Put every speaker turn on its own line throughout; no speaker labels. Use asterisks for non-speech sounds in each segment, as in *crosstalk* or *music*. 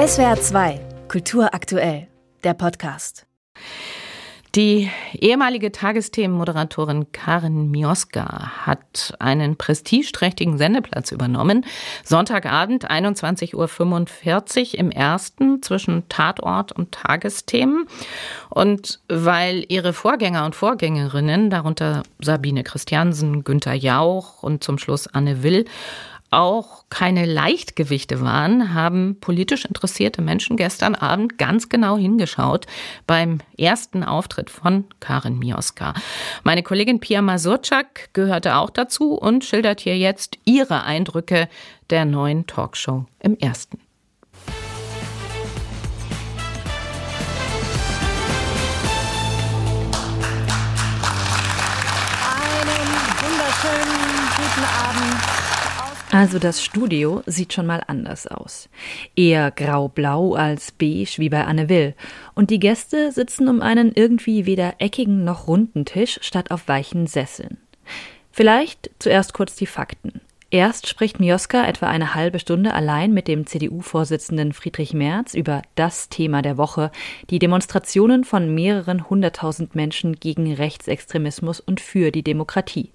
SWR 2, Kultur aktuell, der Podcast.
Die ehemalige Tagesthemenmoderatorin Karin Mioska hat einen prestigeträchtigen Sendeplatz übernommen. Sonntagabend 21.45 Uhr im ersten zwischen Tatort und Tagesthemen. Und weil ihre Vorgänger und Vorgängerinnen, darunter Sabine Christiansen, Günther Jauch und zum Schluss Anne Will, auch keine Leichtgewichte waren, haben politisch interessierte Menschen gestern Abend ganz genau hingeschaut beim ersten Auftritt von Karin Mioska. Meine Kollegin Pia Masurczak gehörte auch dazu und schildert hier jetzt ihre Eindrücke der neuen Talkshow im ersten.
Einen wunderschönen guten Abend.
Also das Studio sieht schon mal anders aus. Eher grau-blau als beige wie bei Anne Will. Und die Gäste sitzen um einen irgendwie weder eckigen noch runden Tisch statt auf weichen Sesseln. Vielleicht zuerst kurz die Fakten. Erst spricht Mioska etwa eine halbe Stunde allein mit dem CDU-Vorsitzenden Friedrich Merz über das Thema der Woche, die Demonstrationen von mehreren hunderttausend Menschen gegen Rechtsextremismus und für die Demokratie.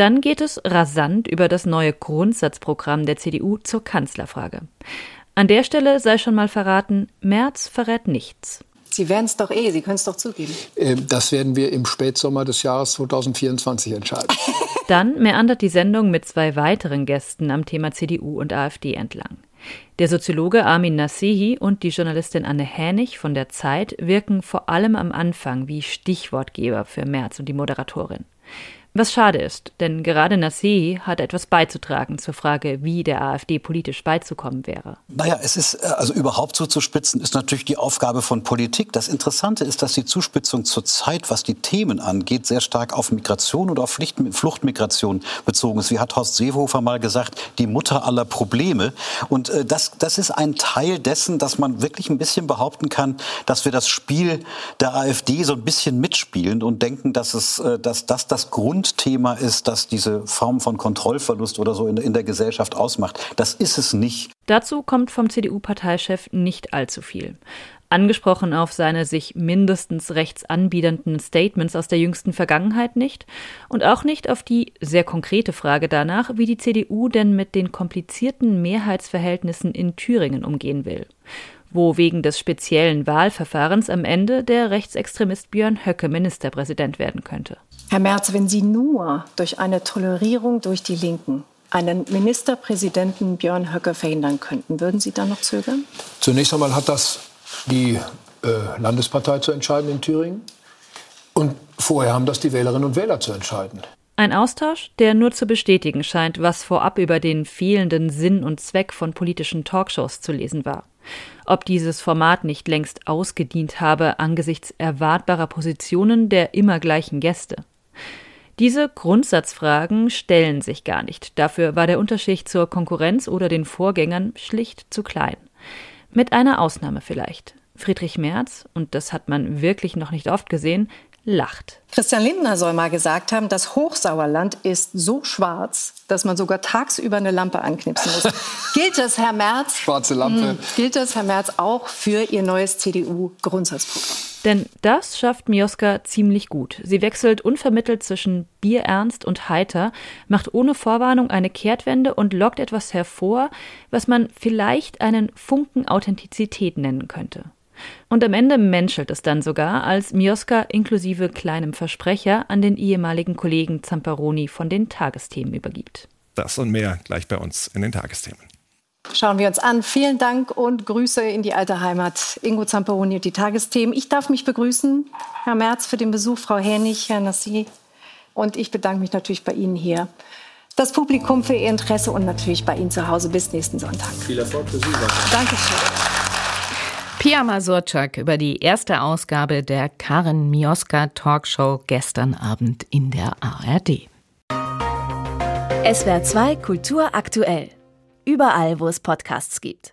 Dann geht es rasant über das neue Grundsatzprogramm der CDU zur Kanzlerfrage. An der Stelle sei schon mal verraten, Merz verrät nichts.
Sie werden es doch eh, Sie können es doch zugeben.
Ähm, das werden wir im Spätsommer des Jahres 2024 entscheiden. *laughs*
Dann meandert die Sendung mit zwei weiteren Gästen am Thema CDU und AfD entlang. Der Soziologe Armin Nasehi und die Journalistin Anne Hänig von der Zeit wirken vor allem am Anfang wie Stichwortgeber für Merz und die Moderatorin. Was schade ist, denn gerade Nasseh hat etwas beizutragen zur Frage, wie der AfD politisch beizukommen wäre.
Naja, es ist, äh, also überhaupt zuzuspitzen, ist natürlich die Aufgabe von Politik. Das Interessante ist, dass die Zuspitzung zurzeit, was die Themen angeht, sehr stark auf Migration und auf Fluchtmigration bezogen ist. Wie hat Horst Seehofer mal gesagt, die Mutter aller Probleme. Und äh, das, das ist ein Teil dessen, dass man wirklich ein bisschen behaupten kann, dass wir das Spiel der AfD so ein bisschen mitspielen und denken, dass es, äh, dass das das Grund Grundthema ist, das diese Form von Kontrollverlust oder so in, in der Gesellschaft ausmacht. Das ist es nicht.
Dazu kommt vom CDU-Parteichef nicht allzu viel. Angesprochen auf seine sich mindestens rechts anbiedernden Statements aus der jüngsten Vergangenheit nicht und auch nicht auf die sehr konkrete Frage danach, wie die CDU denn mit den komplizierten Mehrheitsverhältnissen in Thüringen umgehen will wo wegen des speziellen Wahlverfahrens am Ende der Rechtsextremist Björn Höcke Ministerpräsident werden könnte.
Herr Merz, wenn Sie nur durch eine Tolerierung durch die Linken einen Ministerpräsidenten Björn Höcke verhindern könnten, würden Sie dann noch zögern?
Zunächst einmal hat das die äh, Landespartei zu entscheiden in Thüringen. Und vorher haben das die Wählerinnen und Wähler zu entscheiden.
Ein Austausch, der nur zu bestätigen scheint, was vorab über den fehlenden Sinn und Zweck von politischen Talkshows zu lesen war. Ob dieses Format nicht längst ausgedient habe angesichts erwartbarer Positionen der immer gleichen Gäste. Diese Grundsatzfragen stellen sich gar nicht. Dafür war der Unterschied zur Konkurrenz oder den Vorgängern schlicht zu klein. Mit einer Ausnahme vielleicht. Friedrich Merz, und das hat man wirklich noch nicht oft gesehen, lacht.
Christian Lindner soll mal gesagt haben, das Hochsauerland ist so schwarz, dass man sogar tagsüber eine Lampe anknipsen muss. *laughs* gilt das, Herr Merz?
Schwarze Lampe. Hm,
gilt das, Herr Merz, auch für Ihr neues CDU-Grundsatzprogramm?
Denn das schafft Mioska ziemlich gut. Sie wechselt unvermittelt zwischen bierernst und heiter, macht ohne Vorwarnung eine Kehrtwende und lockt etwas hervor, was man vielleicht einen Funken Authentizität nennen könnte. Und am Ende menschelt es dann sogar, als Mioska inklusive kleinem Versprecher an den ehemaligen Kollegen Zamperoni von den Tagesthemen übergibt.
Das und mehr gleich bei uns in den Tagesthemen.
Schauen wir uns an. Vielen Dank und Grüße in die alte Heimat. Ingo Zamperoni und die Tagesthemen. Ich darf mich begrüßen, Herr Merz, für den Besuch, Frau Hänig, Herr Nassi. Und ich bedanke mich natürlich bei Ihnen hier. Das Publikum für Ihr Interesse und natürlich bei Ihnen zu Hause. Bis nächsten Sonntag.
Viel Erfolg für Sie.
Dankeschön.
Pia Masurczak über die erste Ausgabe der Karin Mioska Talkshow gestern Abend in der ARD.
SWR 2 Kultur aktuell. Überall, wo es Podcasts gibt.